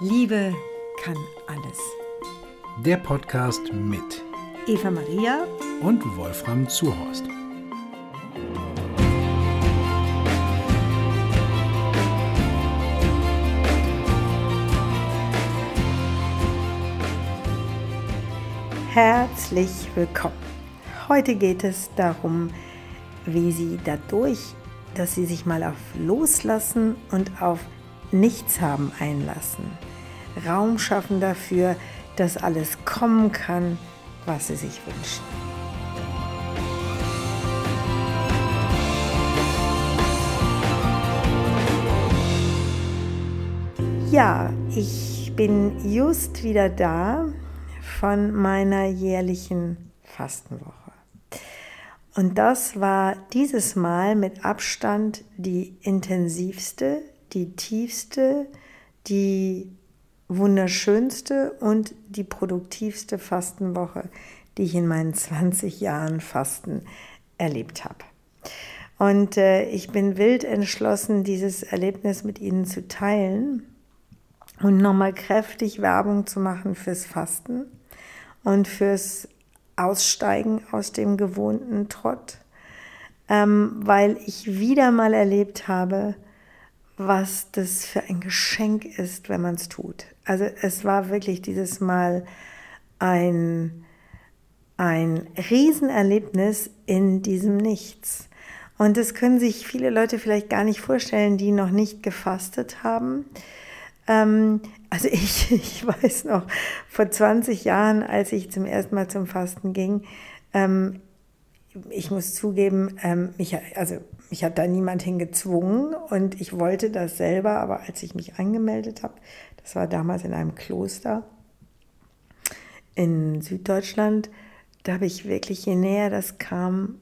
Liebe kann alles. Der Podcast mit Eva Maria und Wolfram Zuhorst. Herzlich willkommen. Heute geht es darum, wie Sie dadurch, dass Sie sich mal auf Loslassen und auf Nichts haben einlassen, Raum schaffen dafür, dass alles kommen kann, was Sie sich wünschen. Ja, ich bin just wieder da von meiner jährlichen Fastenwoche. Und das war dieses Mal mit Abstand die intensivste, die tiefste, die wunderschönste und die produktivste Fastenwoche, die ich in meinen 20 Jahren Fasten erlebt habe. Und äh, ich bin wild entschlossen, dieses Erlebnis mit Ihnen zu teilen und nochmal kräftig Werbung zu machen fürs Fasten und fürs Aussteigen aus dem gewohnten Trott, ähm, weil ich wieder mal erlebt habe, was das für ein Geschenk ist, wenn man es tut. Also es war wirklich dieses Mal ein, ein Riesenerlebnis in diesem Nichts. Und das können sich viele Leute vielleicht gar nicht vorstellen, die noch nicht gefastet haben. Ähm, also ich, ich weiß noch, vor 20 Jahren, als ich zum ersten Mal zum Fasten ging, ähm, ich muss zugeben, ähm, mich, also mich hat da niemand hingezwungen und ich wollte das selber, aber als ich mich angemeldet habe, das war damals in einem Kloster in Süddeutschland, da habe ich wirklich, je näher das kam,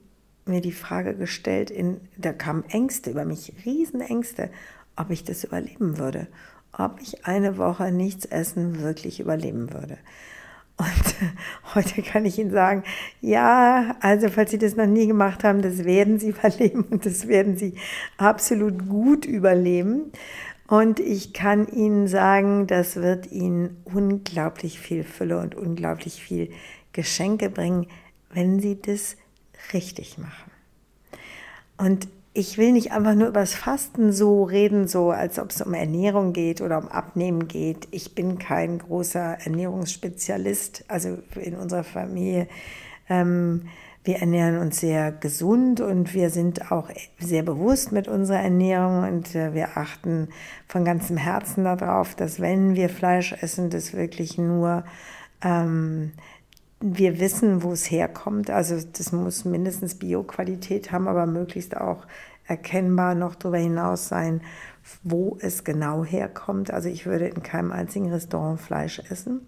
mir die Frage gestellt, in, da kamen Ängste über mich, Riesenängste, ob ich das überleben würde, ob ich eine Woche nichts essen wirklich überleben würde. Und heute kann ich Ihnen sagen, ja, also falls Sie das noch nie gemacht haben, das werden Sie überleben und das werden Sie absolut gut überleben. Und ich kann Ihnen sagen, das wird Ihnen unglaublich viel Fülle und unglaublich viel Geschenke bringen, wenn Sie das richtig machen. Und ich will nicht einfach nur über das Fasten so reden, so als ob es um Ernährung geht oder um Abnehmen geht. Ich bin kein großer Ernährungsspezialist. Also in unserer Familie, ähm, wir ernähren uns sehr gesund und wir sind auch sehr bewusst mit unserer Ernährung und äh, wir achten von ganzem Herzen darauf, dass wenn wir Fleisch essen, das wirklich nur ähm, wir wissen, wo es herkommt. Also das muss mindestens Bioqualität haben, aber möglichst auch erkennbar noch darüber hinaus sein, wo es genau herkommt. Also ich würde in keinem einzigen Restaurant Fleisch essen.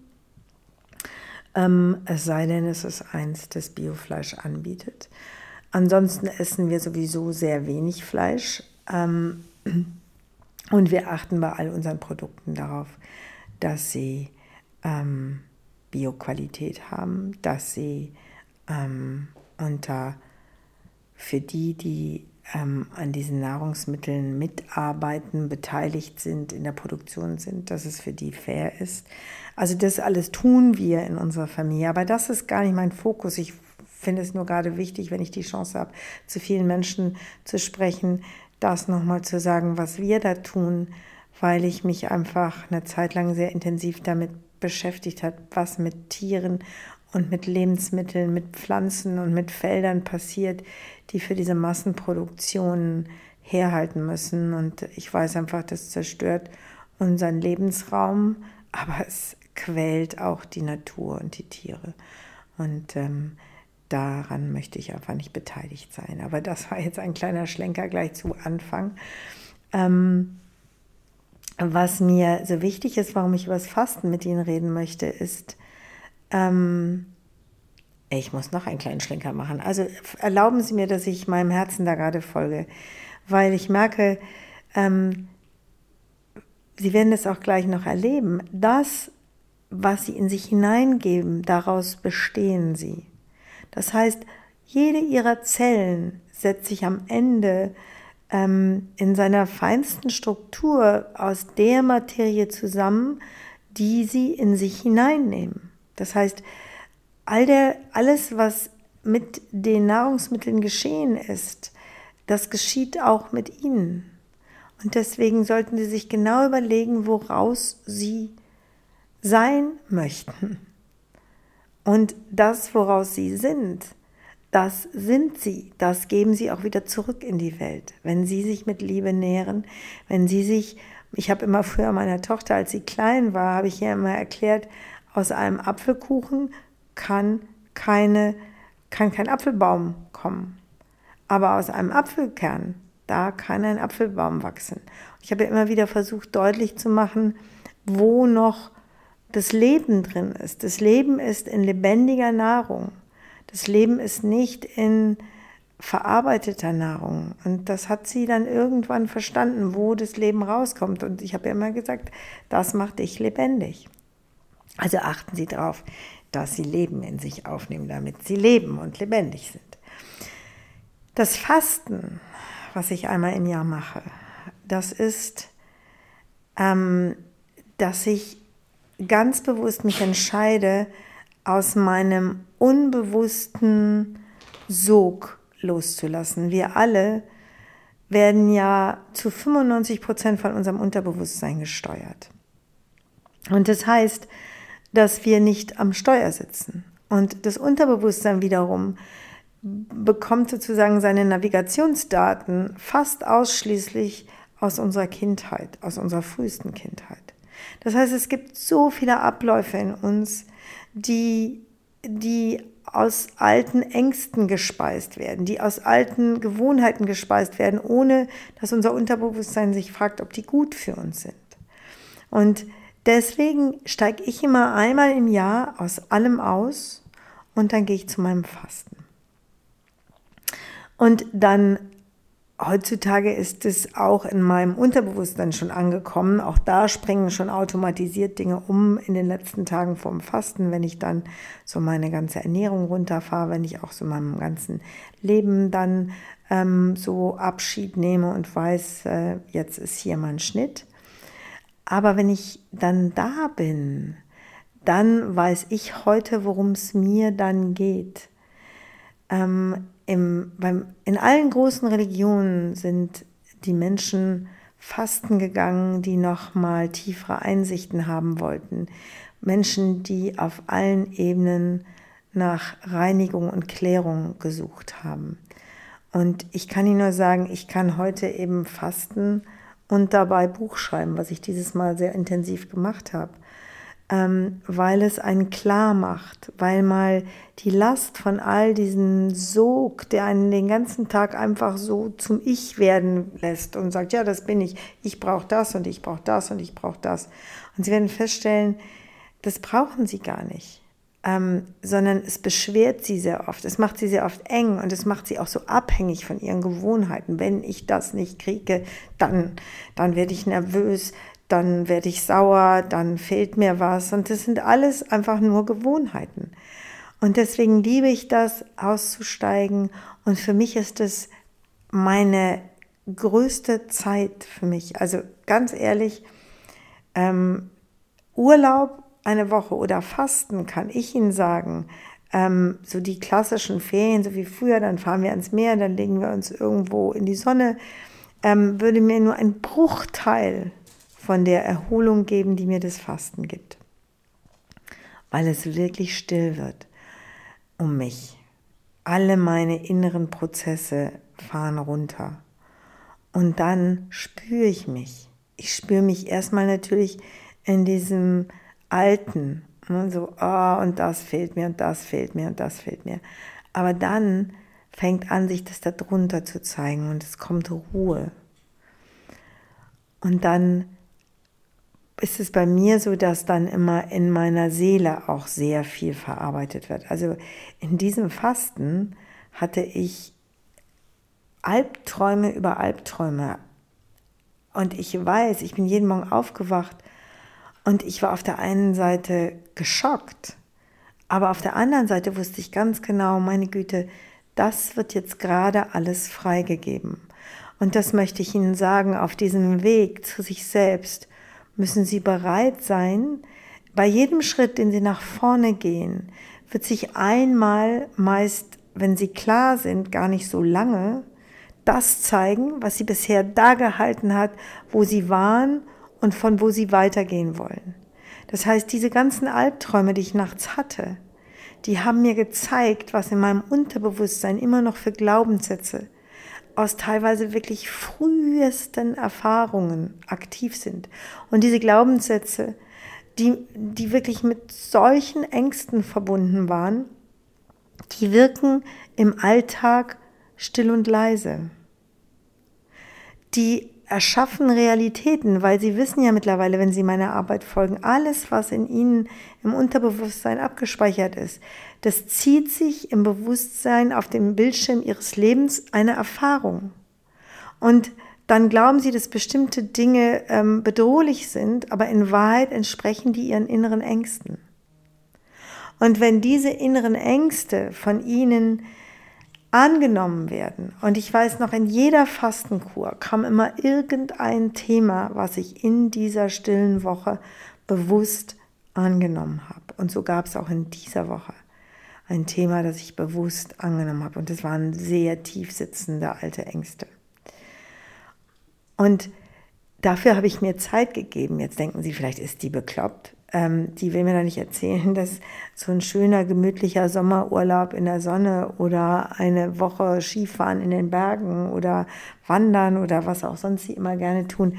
Ähm, es sei denn, es ist eins, das Biofleisch anbietet. Ansonsten essen wir sowieso sehr wenig Fleisch. Ähm, und wir achten bei all unseren Produkten darauf, dass sie ähm, Bioqualität haben, dass sie ähm, unter für die, die ähm, an diesen Nahrungsmitteln mitarbeiten, beteiligt sind, in der Produktion sind, dass es für die fair ist. Also das alles tun wir in unserer Familie, aber das ist gar nicht mein Fokus. Ich finde es nur gerade wichtig, wenn ich die Chance habe, zu vielen Menschen zu sprechen, das nochmal zu sagen, was wir da tun, weil ich mich einfach eine Zeit lang sehr intensiv damit beschäftigt hat, was mit Tieren und mit Lebensmitteln, mit Pflanzen und mit Feldern passiert, die für diese Massenproduktion herhalten müssen. Und ich weiß einfach, das zerstört unseren Lebensraum, aber es quält auch die Natur und die Tiere. Und ähm, daran möchte ich einfach nicht beteiligt sein. Aber das war jetzt ein kleiner Schlenker gleich zu Anfang. Ähm, was mir so wichtig ist, warum ich über das Fasten mit Ihnen reden möchte, ist, ähm, ich muss noch einen kleinen Schlenker machen. Also erlauben Sie mir, dass ich meinem Herzen da gerade folge, weil ich merke, ähm, Sie werden es auch gleich noch erleben. Das, was Sie in sich hineingeben, daraus bestehen Sie. Das heißt, jede Ihrer Zellen setzt sich am Ende ähm, in seiner feinsten Struktur aus der Materie zusammen, die sie in sich hineinnehmen. Das heißt, all der, alles, was mit den Nahrungsmitteln geschehen ist, das geschieht auch mit ihnen. Und deswegen sollten Sie sich genau überlegen, woraus Sie sein möchten. Und das, woraus Sie sind, das sind Sie. Das geben Sie auch wieder zurück in die Welt. Wenn Sie sich mit Liebe nähren, wenn Sie sich, ich habe immer früher meiner Tochter, als sie klein war, habe ich ihr immer erklärt, aus einem Apfelkuchen kann keine, kann kein Apfelbaum kommen. Aber aus einem Apfelkern da kann ein Apfelbaum wachsen. Ich habe immer wieder versucht deutlich zu machen, wo noch das Leben drin ist. Das Leben ist in lebendiger Nahrung. Das Leben ist nicht in verarbeiteter Nahrung. Und das hat sie dann irgendwann verstanden, wo das Leben rauskommt. Und ich habe ja immer gesagt, das macht dich lebendig. Also achten Sie darauf, dass Sie Leben in sich aufnehmen, damit Sie leben und lebendig sind. Das Fasten was ich einmal im Jahr mache. Das ist, ähm, dass ich ganz bewusst mich entscheide, aus meinem unbewussten Sog loszulassen. Wir alle werden ja zu 95 Prozent von unserem Unterbewusstsein gesteuert. Und das heißt, dass wir nicht am Steuer sitzen. Und das Unterbewusstsein wiederum bekommt sozusagen seine Navigationsdaten fast ausschließlich aus unserer Kindheit, aus unserer frühesten Kindheit. Das heißt, es gibt so viele Abläufe in uns, die, die aus alten Ängsten gespeist werden, die aus alten Gewohnheiten gespeist werden, ohne dass unser Unterbewusstsein sich fragt, ob die gut für uns sind. Und deswegen steige ich immer einmal im Jahr aus allem aus und dann gehe ich zu meinem Fasten. Und dann heutzutage ist es auch in meinem Unterbewusstsein schon angekommen. Auch da springen schon automatisiert Dinge um in den letzten Tagen vorm Fasten, wenn ich dann so meine ganze Ernährung runterfahre, wenn ich auch so meinem ganzen Leben dann ähm, so Abschied nehme und weiß, äh, jetzt ist hier mein Schnitt. Aber wenn ich dann da bin, dann weiß ich heute, worum es mir dann geht. Ähm, im, beim, in allen großen Religionen sind die Menschen fasten gegangen, die noch mal tiefere Einsichten haben wollten. Menschen, die auf allen Ebenen nach Reinigung und Klärung gesucht haben. Und ich kann Ihnen nur sagen, ich kann heute eben fasten und dabei Buch schreiben, was ich dieses Mal sehr intensiv gemacht habe ähm, weil es einen klar macht, weil mal die Last von all diesen Sog, der einen den ganzen Tag einfach so zum Ich werden lässt und sagt, ja, das bin ich, ich brauche das und ich brauche das und ich brauche das. Und Sie werden feststellen, das brauchen Sie gar nicht. Ähm, sondern es beschwert sie sehr oft. Es macht sie sehr oft eng und es macht sie auch so abhängig von ihren Gewohnheiten. Wenn ich das nicht kriege, dann, dann werde ich nervös, dann werde ich sauer, dann fehlt mir was. Und das sind alles einfach nur Gewohnheiten. Und deswegen liebe ich das, auszusteigen. Und für mich ist es meine größte Zeit für mich. Also ganz ehrlich, ähm, Urlaub eine Woche oder Fasten, kann ich Ihnen sagen, ähm, so die klassischen Ferien, so wie früher, dann fahren wir ans Meer, dann legen wir uns irgendwo in die Sonne, ähm, würde mir nur ein Bruchteil von der Erholung geben, die mir das Fasten gibt. Weil es wirklich still wird um mich. Alle meine inneren Prozesse fahren runter. Und dann spüre ich mich. Ich spüre mich erstmal natürlich in diesem Alten. Ne, so, oh, und das fehlt mir und das fehlt mir und das fehlt mir. Aber dann fängt an, sich das darunter zu zeigen und es kommt Ruhe. Und dann ist es bei mir so, dass dann immer in meiner Seele auch sehr viel verarbeitet wird. Also in diesem Fasten hatte ich Albträume über Albträume. Und ich weiß, ich bin jeden Morgen aufgewacht und ich war auf der einen Seite geschockt, aber auf der anderen Seite wusste ich ganz genau, meine Güte, das wird jetzt gerade alles freigegeben. Und das möchte ich Ihnen sagen, auf diesem Weg zu sich selbst müssen Sie bereit sein, bei jedem Schritt, den Sie nach vorne gehen, wird sich einmal meist, wenn Sie klar sind, gar nicht so lange, das zeigen, was Sie bisher da gehalten hat, wo Sie waren und von wo Sie weitergehen wollen. Das heißt, diese ganzen Albträume, die ich nachts hatte, die haben mir gezeigt, was in meinem Unterbewusstsein immer noch für Glaubenssätze aus teilweise wirklich frühesten Erfahrungen aktiv sind. Und diese Glaubenssätze, die, die wirklich mit solchen Ängsten verbunden waren, die wirken im Alltag still und leise. Die erschaffen Realitäten, weil sie wissen ja mittlerweile, wenn sie meiner Arbeit folgen, alles, was in ihnen im Unterbewusstsein abgespeichert ist, das zieht sich im Bewusstsein auf dem Bildschirm ihres Lebens eine Erfahrung. Und dann glauben sie, dass bestimmte Dinge ähm, bedrohlich sind, aber in Wahrheit entsprechen die ihren inneren Ängsten. Und wenn diese inneren Ängste von ihnen angenommen werden. Und ich weiß noch, in jeder Fastenkur kam immer irgendein Thema, was ich in dieser stillen Woche bewusst angenommen habe. Und so gab es auch in dieser Woche ein Thema, das ich bewusst angenommen habe. Und das waren sehr tief sitzende alte Ängste. Und dafür habe ich mir Zeit gegeben. Jetzt denken Sie, vielleicht ist die bekloppt ähm, die will mir doch nicht erzählen, dass so ein schöner, gemütlicher Sommerurlaub in der Sonne oder eine Woche Skifahren in den Bergen oder Wandern oder was auch sonst sie immer gerne tun,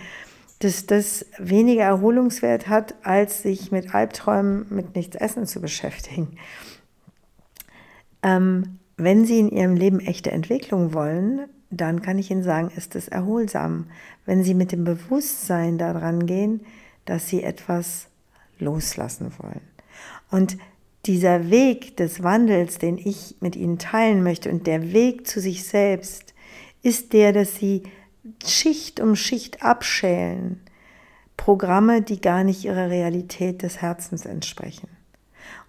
dass das weniger Erholungswert hat, als sich mit Albträumen, mit nichts essen zu beschäftigen. Ähm, wenn Sie in Ihrem Leben echte Entwicklung wollen, dann kann ich Ihnen sagen, ist es erholsam, wenn Sie mit dem Bewusstsein daran gehen, dass Sie etwas loslassen wollen. Und dieser Weg des Wandels, den ich mit Ihnen teilen möchte und der Weg zu sich selbst, ist der, dass Sie Schicht um Schicht abschälen. Programme, die gar nicht ihrer Realität des Herzens entsprechen.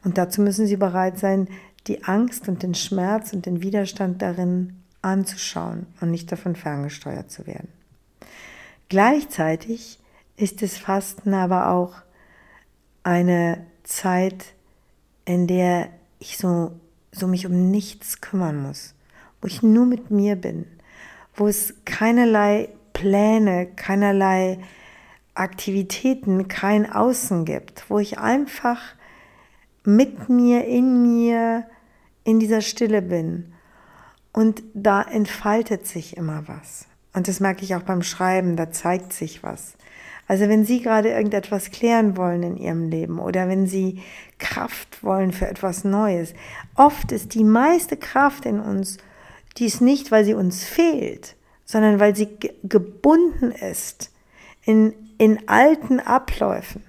Und dazu müssen Sie bereit sein, die Angst und den Schmerz und den Widerstand darin anzuschauen und nicht davon ferngesteuert zu werden. Gleichzeitig ist das Fasten aber auch eine Zeit, in der ich so, so mich um nichts kümmern muss, wo ich nur mit mir bin, wo es keinerlei Pläne, keinerlei Aktivitäten, kein Außen gibt, wo ich einfach mit mir, in mir, in dieser Stille bin. Und da entfaltet sich immer was. Und das merke ich auch beim Schreiben, da zeigt sich was. Also wenn Sie gerade irgendetwas klären wollen in Ihrem Leben oder wenn Sie Kraft wollen für etwas Neues, oft ist die meiste Kraft in uns, die ist nicht, weil sie uns fehlt, sondern weil sie gebunden ist in, in alten Abläufen,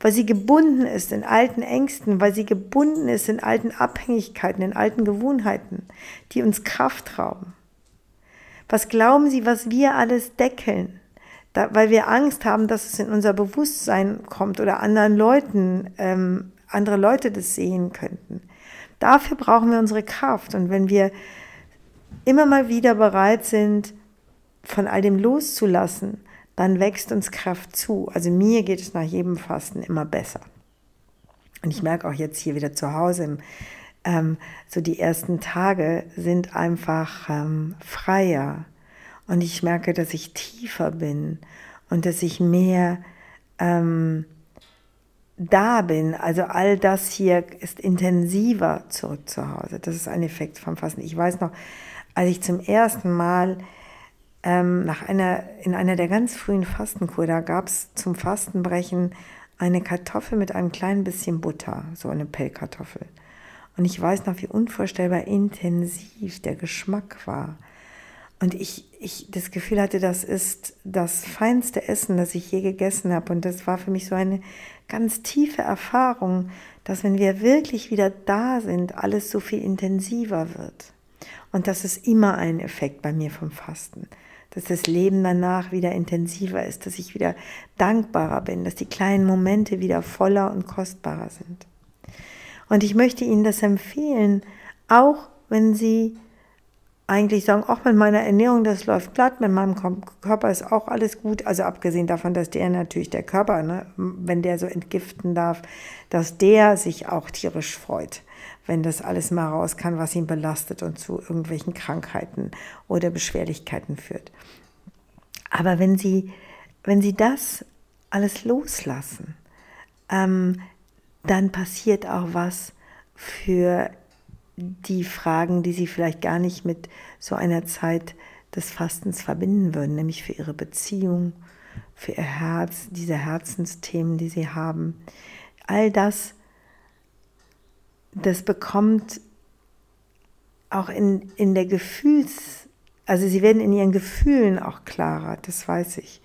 weil sie gebunden ist in alten Ängsten, weil sie gebunden ist in alten Abhängigkeiten, in alten Gewohnheiten, die uns Kraft rauben. Was glauben Sie, was wir alles deckeln? Da, weil wir Angst haben, dass es in unser Bewusstsein kommt oder anderen Leuten, ähm, andere Leute das sehen könnten. Dafür brauchen wir unsere Kraft. Und wenn wir immer mal wieder bereit sind, von all dem loszulassen, dann wächst uns Kraft zu. Also mir geht es nach jedem Fasten immer besser. Und ich merke auch jetzt hier wieder zu Hause, ähm, so die ersten Tage sind einfach ähm, freier, und ich merke, dass ich tiefer bin und dass ich mehr ähm, da bin. Also all das hier ist intensiver zurück zu Hause. Das ist ein Effekt vom Fasten. Ich weiß noch, als ich zum ersten Mal ähm, nach einer, in einer der ganz frühen Fastenkur, da gab es zum Fastenbrechen eine Kartoffel mit einem kleinen bisschen Butter, so eine Pellkartoffel. Und ich weiß noch, wie unvorstellbar intensiv der Geschmack war. Und ich, ich das Gefühl hatte, das ist das feinste Essen, das ich je gegessen habe. Und das war für mich so eine ganz tiefe Erfahrung, dass wenn wir wirklich wieder da sind, alles so viel intensiver wird. Und das ist immer ein Effekt bei mir vom Fasten. Dass das Leben danach wieder intensiver ist, dass ich wieder dankbarer bin, dass die kleinen Momente wieder voller und kostbarer sind. Und ich möchte Ihnen das empfehlen, auch wenn Sie eigentlich sagen, auch mit meiner Ernährung, das läuft glatt, mit meinem Körper ist auch alles gut. Also abgesehen davon, dass der natürlich, der Körper, ne, wenn der so entgiften darf, dass der sich auch tierisch freut, wenn das alles mal raus kann, was ihn belastet und zu irgendwelchen Krankheiten oder Beschwerlichkeiten führt. Aber wenn Sie, wenn Sie das alles loslassen, ähm, dann passiert auch was für die Fragen, die sie vielleicht gar nicht mit so einer Zeit des Fastens verbinden würden, nämlich für ihre Beziehung, für ihr Herz, diese Herzensthemen, die sie haben. All das, das bekommt auch in, in der Gefühls, also sie werden in ihren Gefühlen auch klarer, das weiß ich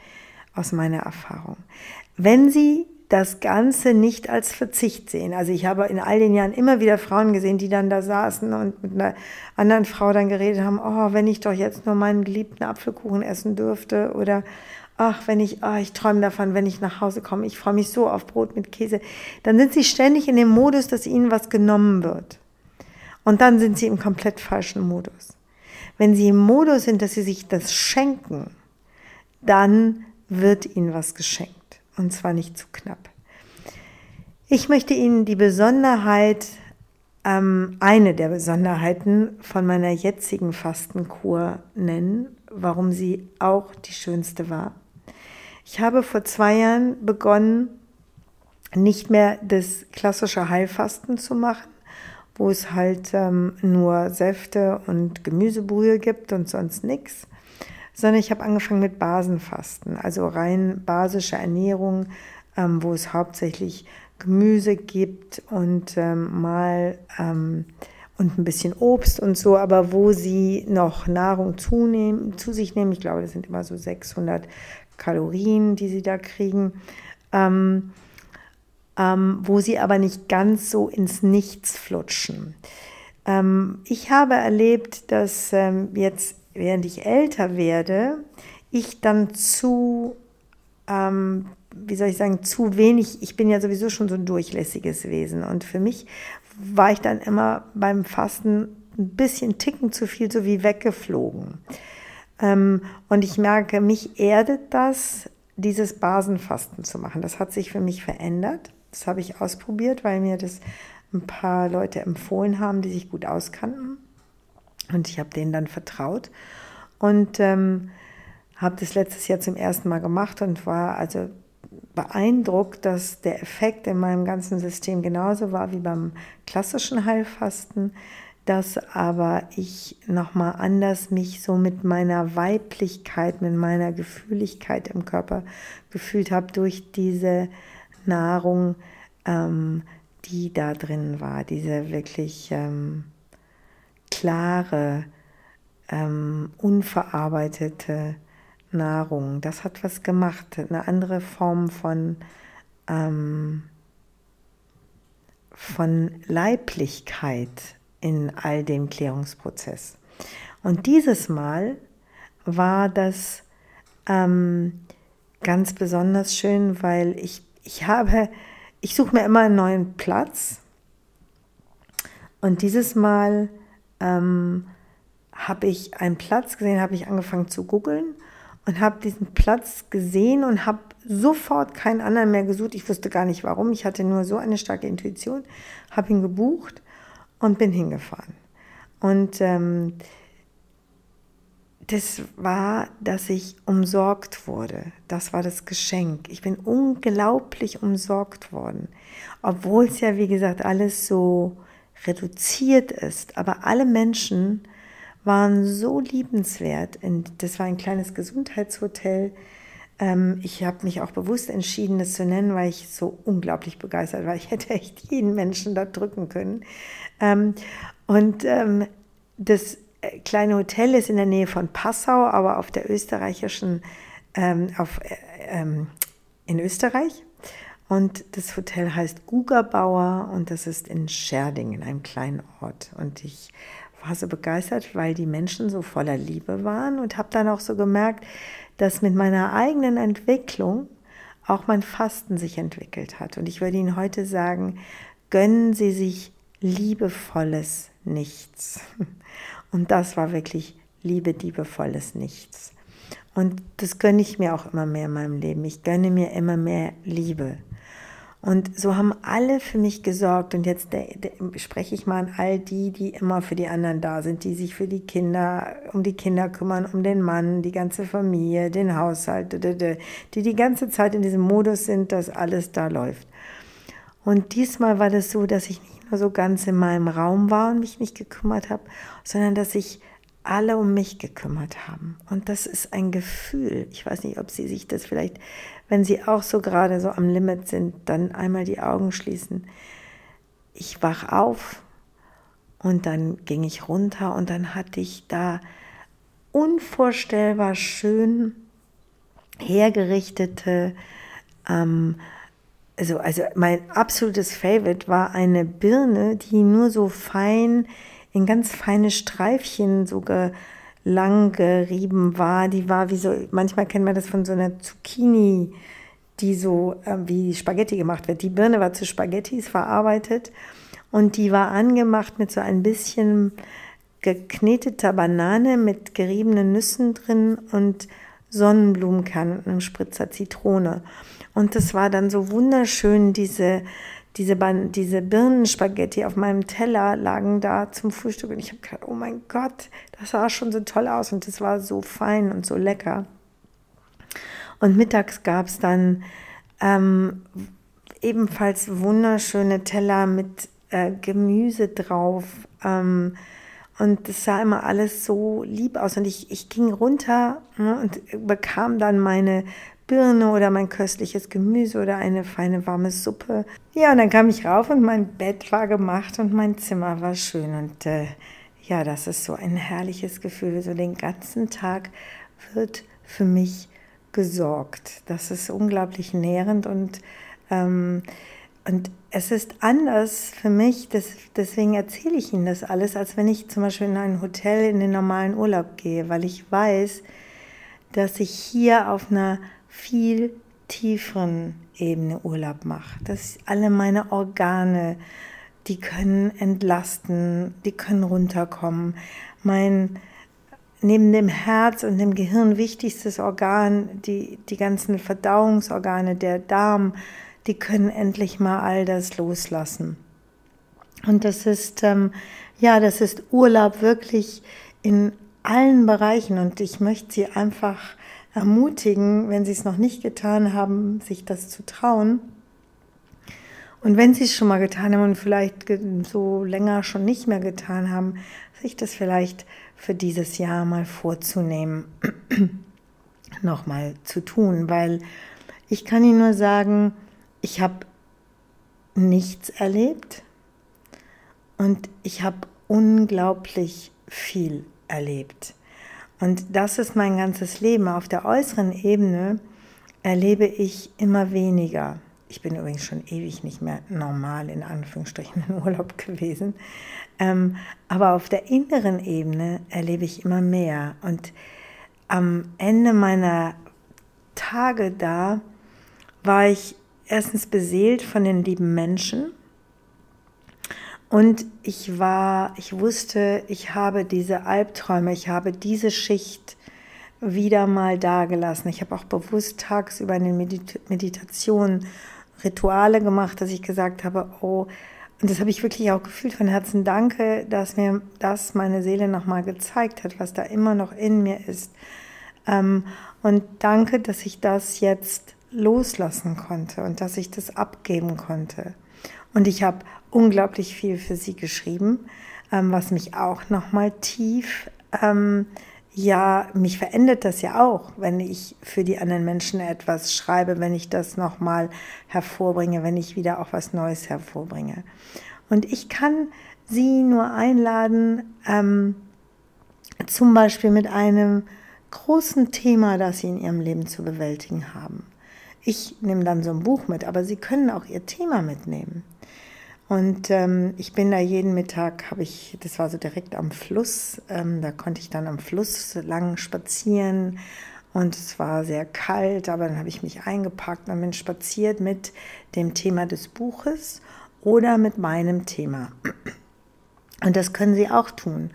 aus meiner Erfahrung. Wenn sie das Ganze nicht als Verzicht sehen. Also ich habe in all den Jahren immer wieder Frauen gesehen, die dann da saßen und mit einer anderen Frau dann geredet haben, oh, wenn ich doch jetzt nur meinen geliebten Apfelkuchen essen dürfte oder ach, wenn ich, oh, ich träume davon, wenn ich nach Hause komme, ich freue mich so auf Brot mit Käse. Dann sind sie ständig in dem Modus, dass ihnen was genommen wird. Und dann sind sie im komplett falschen Modus. Wenn sie im Modus sind, dass sie sich das schenken, dann wird ihnen was geschenkt und zwar nicht zu knapp. Ich möchte Ihnen die Besonderheit, ähm, eine der Besonderheiten von meiner jetzigen Fastenkur nennen, warum sie auch die schönste war. Ich habe vor zwei Jahren begonnen, nicht mehr das klassische Heilfasten zu machen, wo es halt ähm, nur Säfte und Gemüsebrühe gibt und sonst nichts, sondern ich habe angefangen mit Basenfasten, also rein basische Ernährung, ähm, wo es hauptsächlich Gemüse gibt und ähm, mal ähm, und ein bisschen Obst und so, aber wo sie noch Nahrung zunehmen, zu sich nehmen, ich glaube, das sind immer so 600 Kalorien, die sie da kriegen, ähm, ähm, wo sie aber nicht ganz so ins Nichts flutschen. Ähm, ich habe erlebt, dass jetzt während ich älter werde, ich dann zu, ähm, wie soll ich sagen, zu wenig, ich bin ja sowieso schon so ein durchlässiges Wesen und für mich war ich dann immer beim Fasten ein bisschen ticken zu viel, so wie weggeflogen. Ähm, und ich merke, mich erdet das, dieses Basenfasten zu machen. Das hat sich für mich verändert. Das habe ich ausprobiert, weil mir das ein paar Leute empfohlen haben, die sich gut auskannten. Und ich habe denen dann vertraut. Und ähm, habe das letztes Jahr zum ersten Mal gemacht und war also beeindruckt, dass der Effekt in meinem ganzen System genauso war wie beim klassischen Heilfasten, dass aber ich nochmal anders mich so mit meiner Weiblichkeit, mit meiner Gefühligkeit im Körper gefühlt habe durch diese Nahrung, ähm, die da drin war, diese wirklich ähm, klare, ähm, unverarbeitete Nahrung. Das hat was gemacht, eine andere Form von, ähm, von Leiblichkeit in all dem Klärungsprozess. Und dieses Mal war das ähm, ganz besonders schön, weil ich, ich habe, ich suche mir immer einen neuen Platz. Und dieses Mal ähm, habe ich einen Platz gesehen, habe ich angefangen zu googeln und habe diesen Platz gesehen und habe sofort keinen anderen mehr gesucht. Ich wusste gar nicht warum. Ich hatte nur so eine starke Intuition, habe ihn gebucht und bin hingefahren. Und ähm, das war, dass ich umsorgt wurde. Das war das Geschenk. Ich bin unglaublich umsorgt worden. Obwohl es ja, wie gesagt, alles so reduziert ist. Aber alle Menschen waren so liebenswert. Das war ein kleines Gesundheitshotel. Ähm, ich habe mich auch bewusst entschieden, das zu nennen, weil ich so unglaublich begeistert war. Ich hätte echt jeden Menschen da drücken können. Ähm, und ähm, das äh, kleine Hotel ist in der Nähe von Passau, aber auf der österreichischen, auf, äh, in Österreich. Und das Hotel heißt Gugerbauer und das ist in Scherding, einem kleinen Ort. Und ich war so begeistert, weil die Menschen so voller Liebe waren und habe dann auch so gemerkt, dass mit meiner eigenen Entwicklung auch mein Fasten sich entwickelt hat. Und ich würde Ihnen heute sagen, gönnen Sie sich liebevolles Nichts. Und das war wirklich liebe liebevolles Nichts. Und das gönne ich mir auch immer mehr in meinem Leben. Ich gönne mir immer mehr Liebe. Und so haben alle für mich gesorgt. Und jetzt spreche ich mal an all die, die immer für die anderen da sind, die sich für die Kinder, um die Kinder kümmern, um den Mann, die ganze Familie, den Haushalt, die die ganze Zeit in diesem Modus sind, dass alles da läuft. Und diesmal war das so, dass ich nicht nur so ganz in meinem Raum war und mich nicht gekümmert habe, sondern dass sich alle um mich gekümmert haben. Und das ist ein Gefühl. Ich weiß nicht, ob Sie sich das vielleicht wenn Sie auch so gerade so am Limit sind, dann einmal die Augen schließen. Ich wach auf und dann ging ich runter und dann hatte ich da unvorstellbar schön hergerichtete, ähm, also, also mein absolutes Favorite war eine Birne, die nur so fein in ganz feine Streifchen so lang gerieben war. Die war wie so, manchmal kennt man das von so einer Zucchini, die so äh, wie Spaghetti gemacht wird. Die Birne war zu Spaghettis verarbeitet und die war angemacht mit so ein bisschen gekneteter Banane mit geriebenen Nüssen drin und Sonnenblumenkern und einem Spritzer Zitrone. Und das war dann so wunderschön, diese diese, diese Birnenspaghetti auf meinem Teller lagen da zum Frühstück und ich habe gedacht, oh mein Gott, das sah schon so toll aus und das war so fein und so lecker. Und mittags gab es dann ähm, ebenfalls wunderschöne Teller mit äh, Gemüse drauf. Ähm, und es sah immer alles so lieb aus. Und ich, ich ging runter ne, und bekam dann meine Birne oder mein köstliches Gemüse oder eine feine warme Suppe. Ja, und dann kam ich rauf und mein Bett war gemacht und mein Zimmer war schön. Und äh, ja, das ist so ein herrliches Gefühl. So den ganzen Tag wird für mich gesorgt. Das ist unglaublich nährend und, ähm, und es ist anders für mich, das, deswegen erzähle ich Ihnen das alles, als wenn ich zum Beispiel in ein Hotel in den normalen Urlaub gehe, weil ich weiß, dass ich hier auf einer viel tieferen Ebene Urlaub mache. Dass alle meine Organe, die können entlasten, die können runterkommen. Mein neben dem Herz und dem Gehirn wichtigstes Organ, die, die ganzen Verdauungsorgane, der Darm, die können endlich mal all das loslassen. Und das ist, ähm, ja, das ist Urlaub wirklich in allen Bereichen und ich möchte Sie einfach ermutigen, wenn Sie es noch nicht getan haben, sich das zu trauen. Und wenn Sie es schon mal getan haben und vielleicht so länger schon nicht mehr getan haben, sich das vielleicht für dieses Jahr mal vorzunehmen, nochmal zu tun, weil ich kann Ihnen nur sagen, ich habe nichts erlebt und ich habe unglaublich viel erlebt. Und das ist mein ganzes Leben. Auf der äußeren Ebene erlebe ich immer weniger. Ich bin übrigens schon ewig nicht mehr normal in Anführungsstrichen in Urlaub gewesen. Ähm, aber auf der inneren Ebene erlebe ich immer mehr. Und am Ende meiner Tage da war ich erstens beseelt von den lieben Menschen und ich war, ich wusste, ich habe diese Albträume, ich habe diese Schicht wieder mal dagelassen. Ich habe auch bewusst tagsüber in den Medit Meditationen Rituale gemacht, dass ich gesagt habe, oh, und das habe ich wirklich auch gefühlt von Herzen. Danke, dass mir das meine Seele nochmal gezeigt hat, was da immer noch in mir ist. Ähm, und danke, dass ich das jetzt loslassen konnte und dass ich das abgeben konnte. Und ich habe unglaublich viel für sie geschrieben, ähm, was mich auch nochmal tief, ähm, ja, mich verändert das ja auch, wenn ich für die anderen Menschen etwas schreibe, wenn ich das nochmal hervorbringe, wenn ich wieder auch was Neues hervorbringe. Und ich kann sie nur einladen, ähm, zum Beispiel mit einem großen Thema, das sie in ihrem Leben zu bewältigen haben. Ich nehme dann so ein Buch mit, aber sie können auch ihr Thema mitnehmen. Und ähm, ich bin da jeden Mittag, habe ich, das war so direkt am Fluss, ähm, da konnte ich dann am Fluss lang spazieren und es war sehr kalt, aber dann habe ich mich eingepackt und bin spaziert mit dem Thema des Buches oder mit meinem Thema. Und das können Sie auch tun.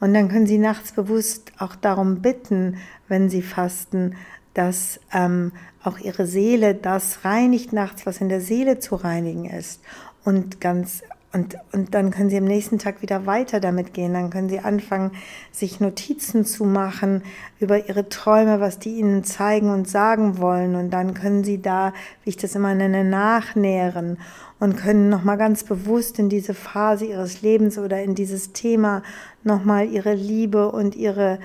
Und dann können Sie nachts bewusst auch darum bitten, wenn Sie fasten, dass ähm, auch Ihre Seele das reinigt nachts, was in der Seele zu reinigen ist. Und ganz und, und dann können Sie am nächsten Tag wieder weiter damit gehen. Dann können Sie anfangen, sich Notizen zu machen über Ihre Träume, was die Ihnen zeigen und sagen wollen. Und dann können Sie da, wie ich das immer nenne, nachnähren und können nochmal ganz bewusst in diese Phase Ihres Lebens oder in dieses Thema nochmal Ihre Liebe und Ihre,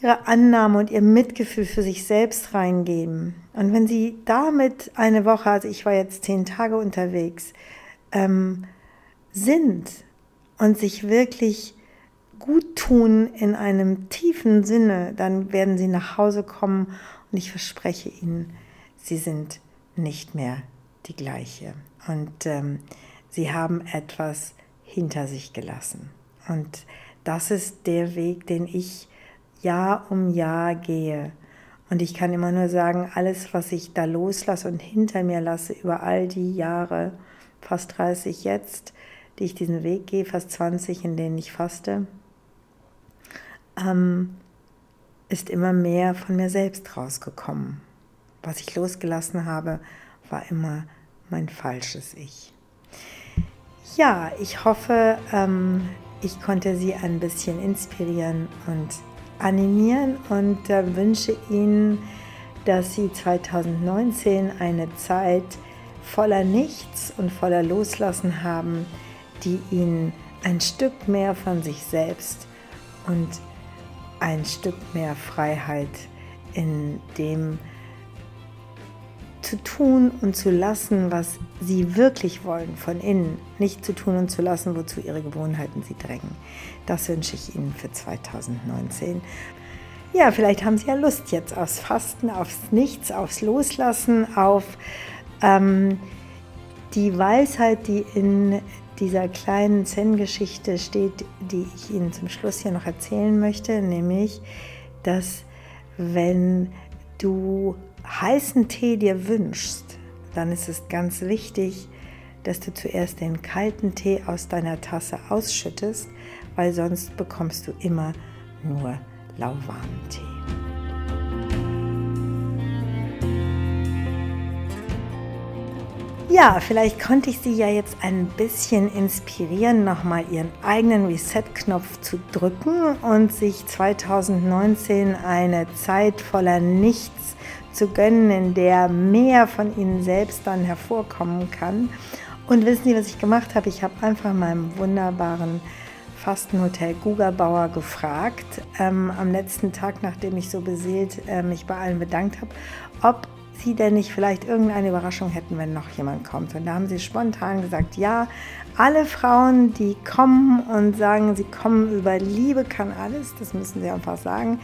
Ihre Annahme und Ihr Mitgefühl für sich selbst reingeben. Und wenn Sie damit eine Woche, also ich war jetzt zehn Tage unterwegs, ähm, sind und sich wirklich gut tun in einem tiefen Sinne, dann werden sie nach Hause kommen und ich verspreche Ihnen, sie sind nicht mehr die gleiche. Und ähm, sie haben etwas hinter sich gelassen. Und das ist der Weg, den ich Jahr um Jahr gehe. Und ich kann immer nur sagen, alles, was ich da loslasse und hinter mir lasse über all die Jahre, fast 30 jetzt, die ich diesen Weg gehe, fast 20, in denen ich faste, ähm, ist immer mehr von mir selbst rausgekommen. Was ich losgelassen habe, war immer mein falsches Ich. Ja, ich hoffe, ähm, ich konnte Sie ein bisschen inspirieren und animieren und äh, wünsche Ihnen, dass Sie 2019 eine Zeit voller Nichts und voller Loslassen haben, die ihnen ein Stück mehr von sich selbst und ein Stück mehr Freiheit in dem zu tun und zu lassen, was sie wirklich wollen von innen, nicht zu tun und zu lassen, wozu ihre Gewohnheiten sie drängen. Das wünsche ich Ihnen für 2019. Ja, vielleicht haben Sie ja Lust jetzt aufs Fasten, aufs Nichts, aufs Loslassen, auf ähm, die Weisheit, die in dieser kleinen Zen-Geschichte steht, die ich Ihnen zum Schluss hier noch erzählen möchte, nämlich, dass wenn du heißen Tee dir wünschst, dann ist es ganz wichtig, dass du zuerst den kalten Tee aus deiner Tasse ausschüttest, weil sonst bekommst du immer nur lauwarmen Tee. Ja, vielleicht konnte ich Sie ja jetzt ein bisschen inspirieren, nochmal Ihren eigenen Reset-Knopf zu drücken und sich 2019 eine Zeit voller Nichts zu gönnen, in der mehr von Ihnen selbst dann hervorkommen kann. Und wissen Sie, was ich gemacht habe? Ich habe einfach meinem wunderbaren Fastenhotel Gugerbauer gefragt, ähm, am letzten Tag, nachdem ich so beseelt äh, mich bei allen bedankt habe, ob sie denn nicht vielleicht irgendeine Überraschung hätten, wenn noch jemand kommt. Und da haben sie spontan gesagt, ja, alle Frauen, die kommen und sagen, sie kommen über Liebe kann alles, das müssen sie einfach sagen,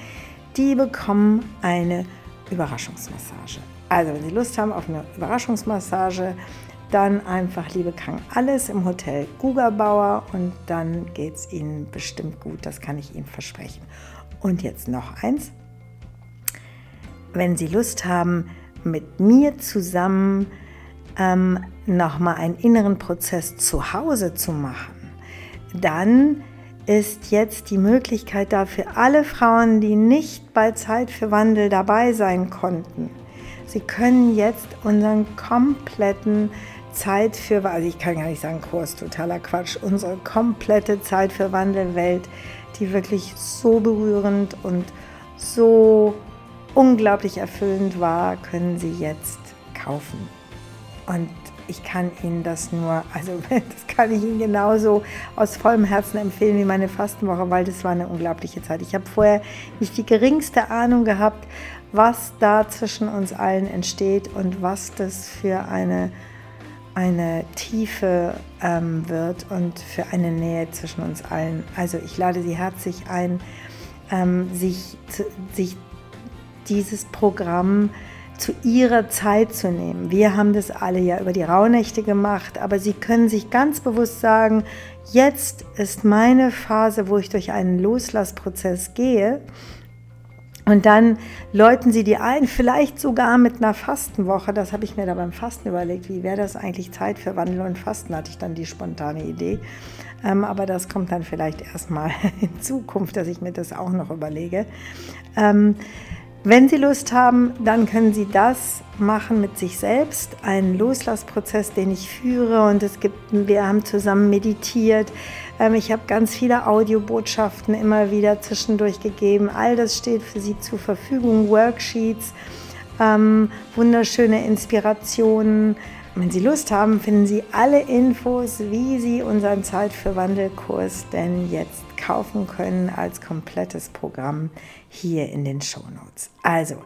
die bekommen eine Überraschungsmassage. Also wenn Sie Lust haben auf eine Überraschungsmassage, dann einfach Liebe kann alles im Hotel Gugerbauer und dann geht es Ihnen bestimmt gut, das kann ich Ihnen versprechen. Und jetzt noch eins. Wenn Sie Lust haben, mit mir zusammen ähm, nochmal einen inneren Prozess zu Hause zu machen, dann ist jetzt die Möglichkeit da für alle Frauen, die nicht bei Zeit für Wandel dabei sein konnten. Sie können jetzt unseren kompletten Zeit für, also ich kann gar nicht sagen Kurs, totaler Quatsch, unsere komplette Zeit für Wandelwelt, die wirklich so berührend und so unglaublich erfüllend war, können Sie jetzt kaufen. Und ich kann Ihnen das nur, also das kann ich Ihnen genauso aus vollem Herzen empfehlen wie meine Fastenwoche, weil das war eine unglaubliche Zeit. Ich habe vorher nicht die geringste Ahnung gehabt, was da zwischen uns allen entsteht und was das für eine, eine Tiefe ähm, wird und für eine Nähe zwischen uns allen. Also ich lade Sie herzlich ein, ähm, sich, sich dieses Programm zu ihrer Zeit zu nehmen. Wir haben das alle ja über die Rauhnächte gemacht, aber Sie können sich ganz bewusst sagen, jetzt ist meine Phase, wo ich durch einen Loslassprozess gehe. Und dann läuten Sie die ein, vielleicht sogar mit einer Fastenwoche. Das habe ich mir da beim Fasten überlegt. Wie wäre das eigentlich Zeit für Wandel und Fasten? Hatte ich dann die spontane Idee. Ähm, aber das kommt dann vielleicht erstmal in Zukunft, dass ich mir das auch noch überlege. Wenn Sie Lust haben, dann können Sie das machen mit sich selbst, einen Loslassprozess, den ich führe und es gibt, wir haben zusammen meditiert. Ähm, ich habe ganz viele Audiobotschaften immer wieder zwischendurch gegeben. All das steht für Sie zur Verfügung, Worksheets, ähm, wunderschöne Inspirationen, wenn Sie Lust haben, finden Sie alle Infos, wie Sie unseren Zeit für Wandelkurs denn jetzt kaufen können als komplettes Programm hier in den Show Notes. Also,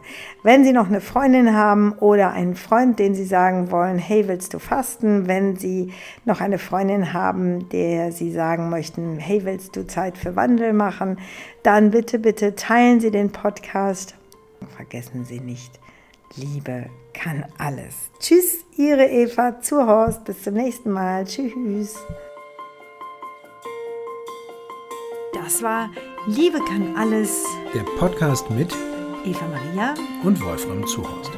wenn Sie noch eine Freundin haben oder einen Freund, den Sie sagen wollen, hey, willst du fasten? Wenn Sie noch eine Freundin haben, der Sie sagen möchten, hey, willst du Zeit für Wandel machen? Dann bitte, bitte teilen Sie den Podcast. Vergessen Sie nicht, Liebe kann alles. Tschüss, Ihre Eva zu Horst. Bis zum nächsten Mal. Tschüss. Das war Liebe kann alles. Der Podcast mit Eva Maria und Wolfram Zuhorst.